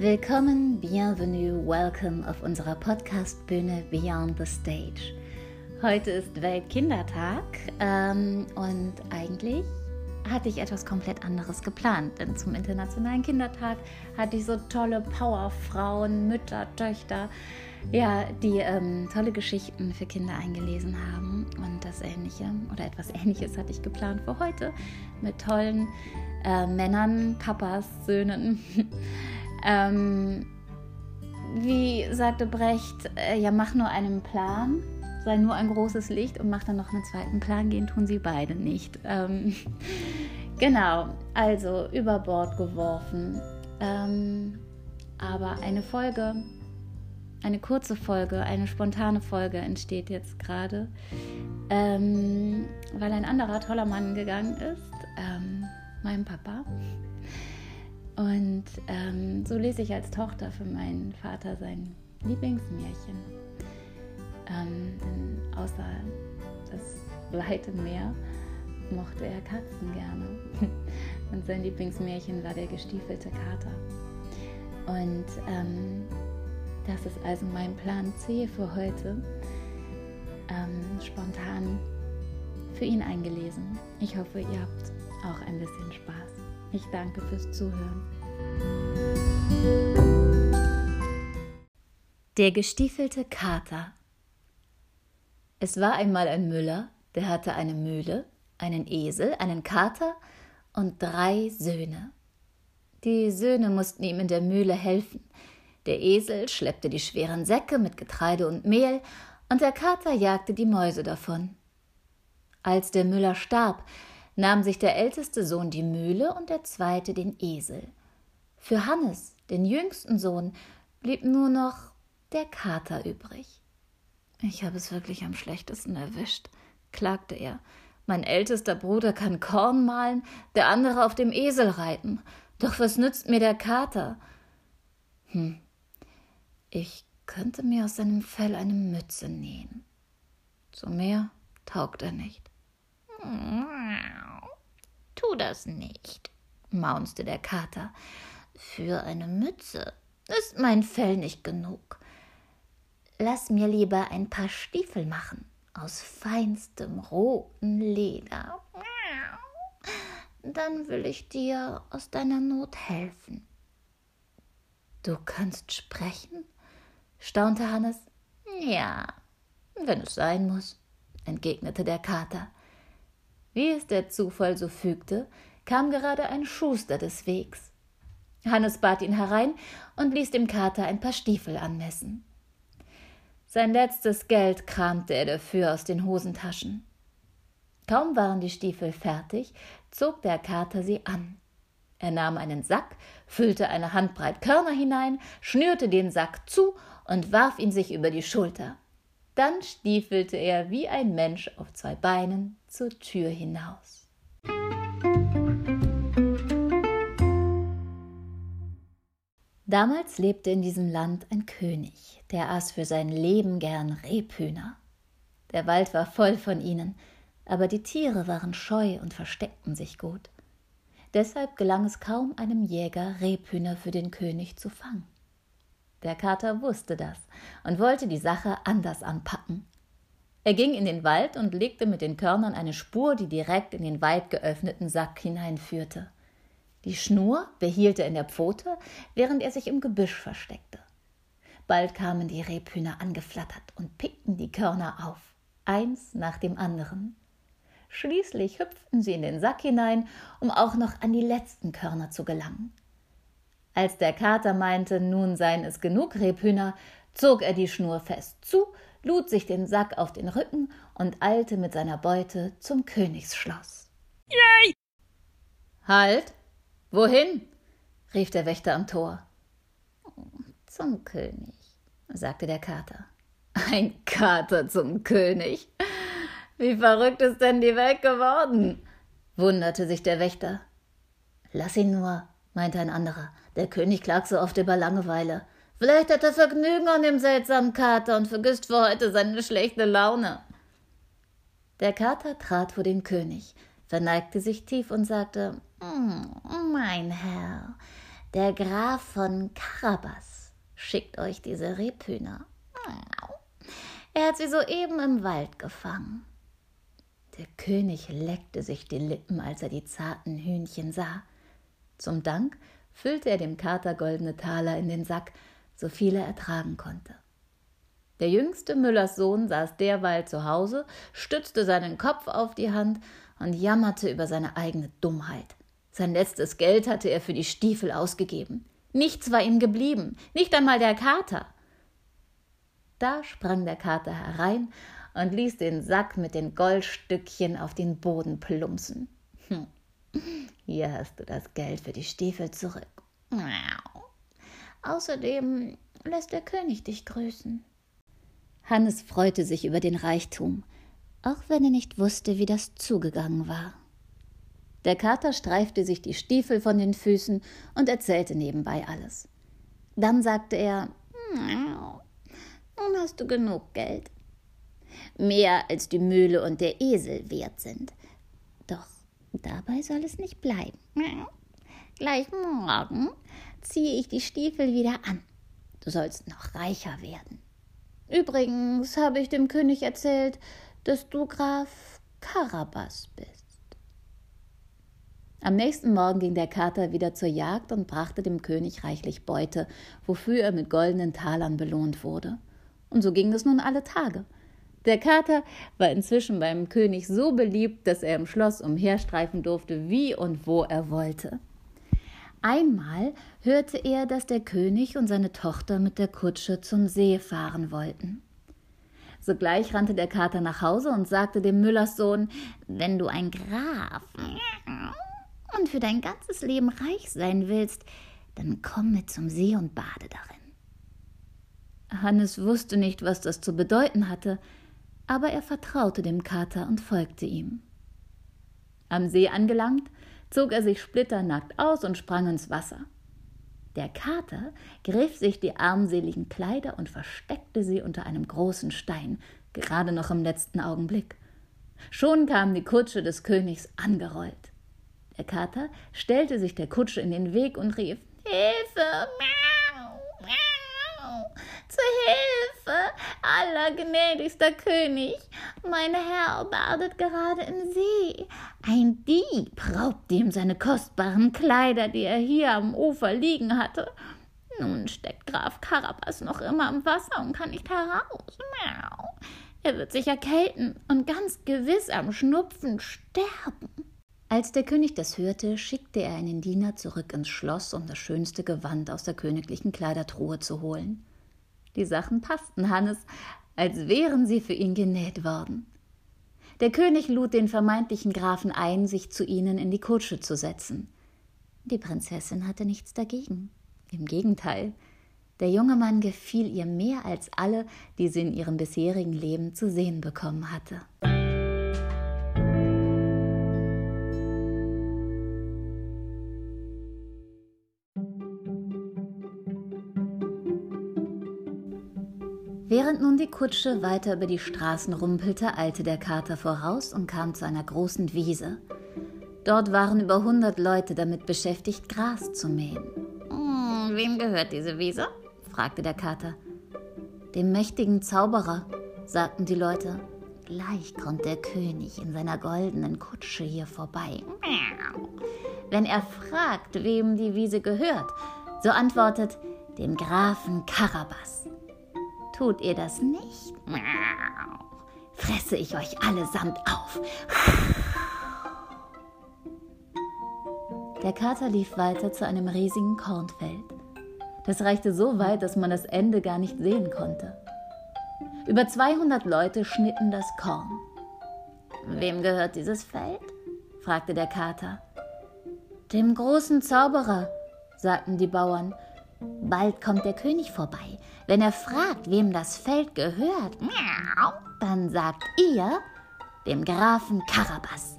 Willkommen, bienvenue, welcome auf unserer Podcast-Bühne Beyond the Stage. Heute ist Weltkindertag ähm, und eigentlich hatte ich etwas komplett anderes geplant, denn zum Internationalen Kindertag hatte ich so tolle Powerfrauen, Mütter, Töchter, ja, die ähm, tolle Geschichten für Kinder eingelesen haben und das Ähnliche oder etwas Ähnliches hatte ich geplant für heute mit tollen äh, Männern, Papas, Söhnen. Ähm, wie sagte Brecht, äh, ja, mach nur einen Plan, sei nur ein großes Licht und mach dann noch einen zweiten Plan, gehen tun sie beide nicht. Ähm, genau, also über Bord geworfen. Ähm, aber eine Folge, eine kurze Folge, eine spontane Folge entsteht jetzt gerade, ähm, weil ein anderer toller Mann gegangen ist, ähm, mein Papa. Und ähm, so lese ich als Tochter für meinen Vater sein Lieblingsmärchen. Ähm, denn außer das weite Meer mochte er Katzen gerne. Und sein Lieblingsmärchen war der gestiefelte Kater. Und ähm, das ist also mein Plan C für heute. Ähm, spontan für ihn eingelesen. Ich hoffe, ihr habt auch ein bisschen Spaß. Ich danke fürs Zuhören. Der gestiefelte Kater. Es war einmal ein Müller, der hatte eine Mühle, einen Esel, einen Kater und drei Söhne. Die Söhne mussten ihm in der Mühle helfen. Der Esel schleppte die schweren Säcke mit Getreide und Mehl, und der Kater jagte die Mäuse davon. Als der Müller starb, nahm sich der älteste Sohn die Mühle und der zweite den Esel. Für Hannes, den jüngsten Sohn, blieb nur noch der Kater übrig. Ich habe es wirklich am schlechtesten erwischt, klagte er. Mein ältester Bruder kann Korn mahlen, der andere auf dem Esel reiten. Doch was nützt mir der Kater? Hm, ich könnte mir aus seinem Fell eine Mütze nähen. Zu mehr taugt er nicht. Tu das nicht, maunzte der Kater. Für eine Mütze ist mein Fell nicht genug. Lass mir lieber ein paar Stiefel machen aus feinstem roten Leder. Dann will ich dir aus deiner Not helfen. Du kannst sprechen? staunte Hannes. Ja, wenn es sein muss, entgegnete der Kater. Wie es der Zufall so fügte, kam gerade ein Schuster des Wegs. Hannes bat ihn herein und ließ dem Kater ein paar Stiefel anmessen. Sein letztes Geld kramte er dafür aus den Hosentaschen. Kaum waren die Stiefel fertig, zog der Kater sie an. Er nahm einen Sack, füllte eine Handbreit Körner hinein, schnürte den Sack zu und warf ihn sich über die Schulter. Dann stiefelte er wie ein Mensch auf zwei Beinen zur Tür hinaus. Damals lebte in diesem Land ein König, der aß für sein Leben gern Rebhühner. Der Wald war voll von ihnen, aber die Tiere waren scheu und versteckten sich gut. Deshalb gelang es kaum einem Jäger, Rebhühner für den König zu fangen. Der Kater wusste das und wollte die Sache anders anpacken. Er ging in den Wald und legte mit den Körnern eine Spur, die direkt in den weit geöffneten Sack hineinführte. Die Schnur behielt er in der Pfote, während er sich im Gebüsch versteckte. Bald kamen die Rebhühner angeflattert und pickten die Körner auf, eins nach dem anderen. Schließlich hüpften sie in den Sack hinein, um auch noch an die letzten Körner zu gelangen. Als der Kater meinte, nun seien es genug Rebhühner, zog er die Schnur fest zu, lud sich den Sack auf den Rücken und eilte mit seiner Beute zum Königsschloss. Yay! Halt! Wohin? rief der Wächter am Tor. Zum König, sagte der Kater. Ein Kater zum König? Wie verrückt ist denn die Welt geworden? wunderte sich der Wächter. Lass ihn nur, meinte ein anderer. Der König klagt so oft über Langeweile. Vielleicht hat er Vergnügen an dem seltsamen Kater und vergisst für heute seine schlechte Laune. Der Kater trat vor den König, verneigte sich tief und sagte Mein Herr, Der Graf von Karabas schickt euch diese Rebhühner. Er hat sie soeben im Wald gefangen. Der König leckte sich die Lippen, als er die zarten Hühnchen sah. Zum Dank füllte er dem Kater goldene Taler in den Sack, so viel er ertragen konnte. Der jüngste Müllers Sohn saß derweil zu Hause, stützte seinen Kopf auf die Hand und jammerte über seine eigene Dummheit. Sein letztes Geld hatte er für die Stiefel ausgegeben. Nichts war ihm geblieben, nicht einmal der Kater. Da sprang der Kater herein und ließ den Sack mit den Goldstückchen auf den Boden plumpsen. Hm. Hier hast du das Geld für die Stiefel zurück. Außerdem lässt der König dich grüßen. Hannes freute sich über den Reichtum, auch wenn er nicht wusste, wie das zugegangen war. Der Kater streifte sich die Stiefel von den Füßen und erzählte nebenbei alles. Dann sagte er: Nun hast du genug Geld mehr als die Mühle und der Esel wert sind. Doch dabei soll es nicht bleiben. Gleich morgen ziehe ich die Stiefel wieder an. Du sollst noch reicher werden. Übrigens habe ich dem König erzählt, dass du Graf Karabas bist. Am nächsten Morgen ging der Kater wieder zur Jagd und brachte dem König reichlich Beute, wofür er mit goldenen Talern belohnt wurde. Und so ging es nun alle Tage. Der Kater war inzwischen beim König so beliebt, dass er im Schloss umherstreifen durfte, wie und wo er wollte. Einmal hörte er, dass der König und seine Tochter mit der Kutsche zum See fahren wollten. Sogleich rannte der Kater nach Hause und sagte dem Müllers Sohn, wenn du ein Graf und für dein ganzes Leben reich sein willst, dann komm mit zum See und bade darin. Hannes wusste nicht, was das zu bedeuten hatte, aber er vertraute dem Kater und folgte ihm. Am See angelangt, zog er sich splitternackt aus und sprang ins Wasser. Der Kater griff sich die armseligen Kleider und versteckte sie unter einem großen Stein, gerade noch im letzten Augenblick. Schon kam die Kutsche des Königs angerollt. Der Kater stellte sich der Kutsche in den Weg und rief Hilfe, miau, miau, zur Hilfe, allergnädigster König, mein Herr badet gerade im See. Ein Dieb raubte ihm seine kostbaren Kleider, die er hier am Ufer liegen hatte. Nun steckt Graf Karabas noch immer im Wasser und kann nicht heraus. Miau. Er wird sich erkälten und ganz gewiss am Schnupfen sterben. Als der König das hörte, schickte er einen Diener zurück ins Schloss, um das schönste Gewand aus der königlichen Kleidertruhe zu holen. Die Sachen passten Hannes, als wären sie für ihn genäht worden. Der König lud den vermeintlichen Grafen ein, sich zu ihnen in die Kutsche zu setzen. Die Prinzessin hatte nichts dagegen. Im Gegenteil, der junge Mann gefiel ihr mehr als alle, die sie in ihrem bisherigen Leben zu sehen bekommen hatte. Während nun die Kutsche weiter über die Straßen rumpelte, eilte der Kater voraus und kam zu einer großen Wiese. Dort waren über hundert Leute damit beschäftigt, Gras zu mähen. Hm, wem gehört diese Wiese? fragte der Kater. Dem mächtigen Zauberer, sagten die Leute. Gleich kommt der König in seiner goldenen Kutsche hier vorbei. Wenn er fragt, wem die Wiese gehört, so antwortet dem Grafen Karabas. Tut ihr das nicht? Fresse ich euch allesamt auf. Der Kater lief weiter zu einem riesigen Kornfeld. Das reichte so weit, dass man das Ende gar nicht sehen konnte. Über 200 Leute schnitten das Korn. Wem gehört dieses Feld? fragte der Kater. Dem großen Zauberer, sagten die Bauern Bald kommt der König vorbei. Wenn er fragt, wem das Feld gehört, dann sagt ihr dem Grafen Karabas.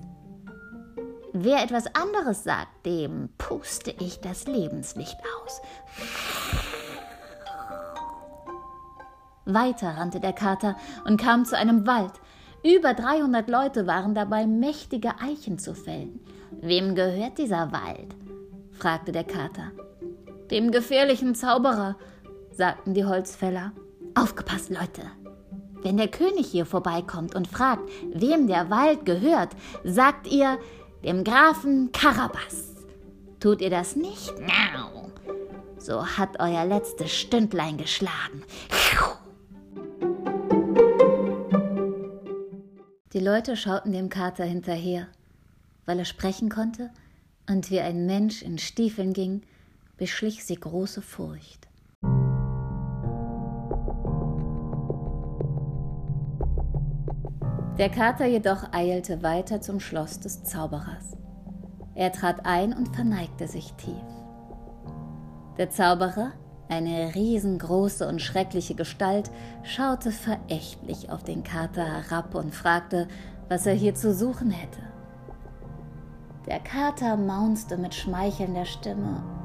Wer etwas anderes sagt, dem puste ich das Lebenslicht aus. Weiter rannte der Kater und kam zu einem Wald. Über 300 Leute waren dabei, mächtige Eichen zu fällen. Wem gehört dieser Wald? fragte der Kater. Dem gefährlichen Zauberer, sagten die Holzfäller. Aufgepasst, Leute! Wenn der König hier vorbeikommt und fragt, wem der Wald gehört, sagt ihr dem Grafen Karabas. Tut ihr das nicht? So hat euer letztes Stündlein geschlagen. Die Leute schauten dem Kater hinterher, weil er sprechen konnte und wie ein Mensch in Stiefeln ging, beschlich sie große Furcht. Der Kater jedoch eilte weiter zum Schloss des Zauberers. Er trat ein und verneigte sich tief. Der Zauberer, eine riesengroße und schreckliche Gestalt, schaute verächtlich auf den Kater herab und fragte, was er hier zu suchen hätte. Der Kater maunzte mit schmeichelnder Stimme.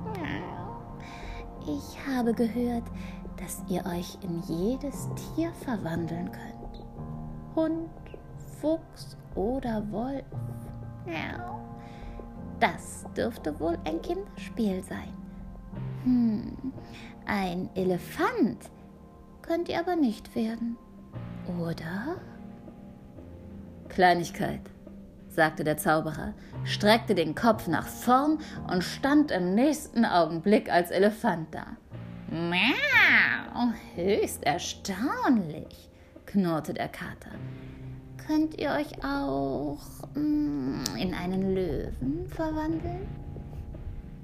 Ich habe gehört, dass ihr euch in jedes Tier verwandeln könnt. Hund, Fuchs oder Wolf. Das dürfte wohl ein Kinderspiel sein. Hm, ein Elefant könnt ihr aber nicht werden, oder? Kleinigkeit, sagte der Zauberer, streckte den Kopf nach vorn und stand im nächsten Augenblick als Elefant da. Miau, höchst erstaunlich, knurrte der Kater. Könnt ihr euch auch mm, in einen Löwen verwandeln?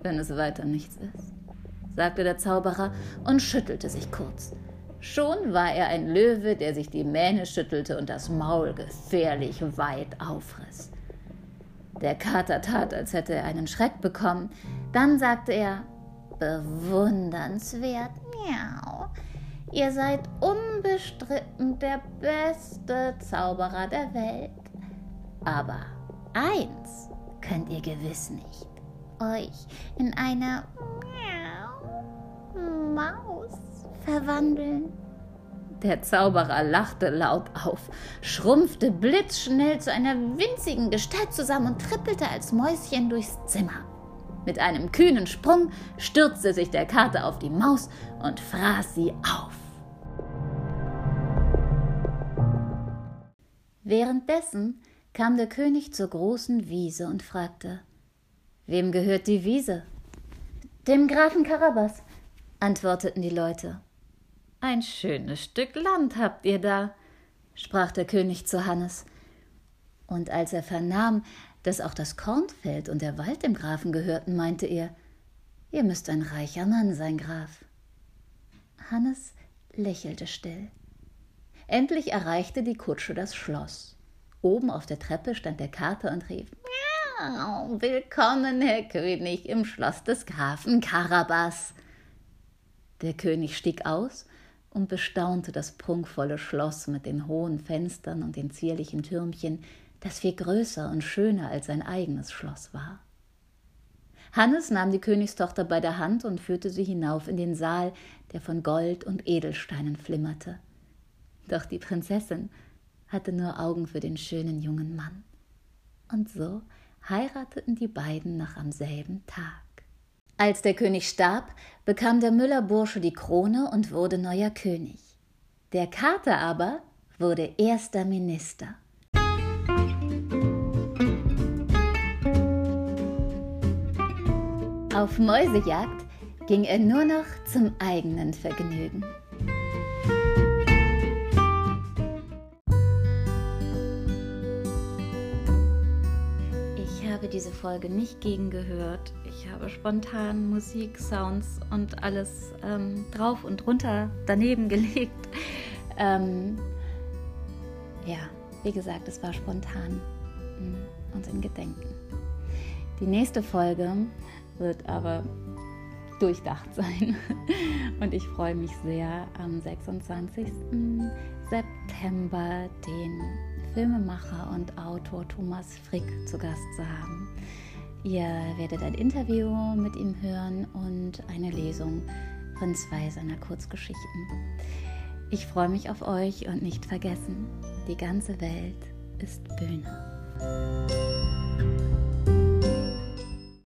Wenn es weiter nichts ist, sagte der Zauberer und schüttelte sich kurz. Schon war er ein Löwe, der sich die Mähne schüttelte und das Maul gefährlich weit aufriss. Der Kater tat, als hätte er einen Schreck bekommen. Dann sagte er, bewundernswert, miau. Ihr seid unbestritten der beste Zauberer der Welt. Aber eins könnt ihr gewiss nicht. Euch in eine Maus verwandeln. Der Zauberer lachte laut auf, schrumpfte blitzschnell zu einer winzigen Gestalt zusammen und trippelte als Mäuschen durchs Zimmer. Mit einem kühnen Sprung stürzte sich der Kater auf die Maus und fraß sie auf. Währenddessen kam der König zur großen Wiese und fragte Wem gehört die Wiese? Dem Grafen Karabas, antworteten die Leute. Ein schönes Stück Land habt ihr da, sprach der König zu Hannes. Und als er vernahm, dass auch das Kornfeld und der Wald dem Grafen gehörten, meinte er, ihr müsst ein reicher Mann sein, Graf. Hannes lächelte still. Endlich erreichte die Kutsche das Schloss. Oben auf der Treppe stand der Kater und rief Willkommen, Herr König, im Schloss des Grafen Karabas. Der König stieg aus und bestaunte das prunkvolle Schloss mit den hohen Fenstern und den zierlichen Türmchen, das viel größer und schöner als sein eigenes Schloss war. Hannes nahm die Königstochter bei der Hand und führte sie hinauf in den Saal, der von Gold und Edelsteinen flimmerte. Doch die Prinzessin hatte nur Augen für den schönen jungen Mann. Und so heirateten die beiden noch am selben Tag. Als der König starb, bekam der Müllerbursche die Krone und wurde neuer König. Der Kater aber wurde erster Minister. Auf Mäusejagd ging er nur noch zum eigenen Vergnügen. Habe diese Folge nicht gegengehört. Ich habe spontan Musik, Sounds und alles ähm, drauf und runter daneben gelegt. Ähm, ja, wie gesagt, es war spontan mm, und in Gedenken. Die nächste Folge wird aber durchdacht sein. Und ich freue mich sehr, am 26. September den Filmemacher und Autor Thomas Frick zu Gast zu haben. Ihr werdet ein Interview mit ihm hören und eine Lesung von zwei seiner Kurzgeschichten. Ich freue mich auf euch und nicht vergessen, die ganze Welt ist Bühne.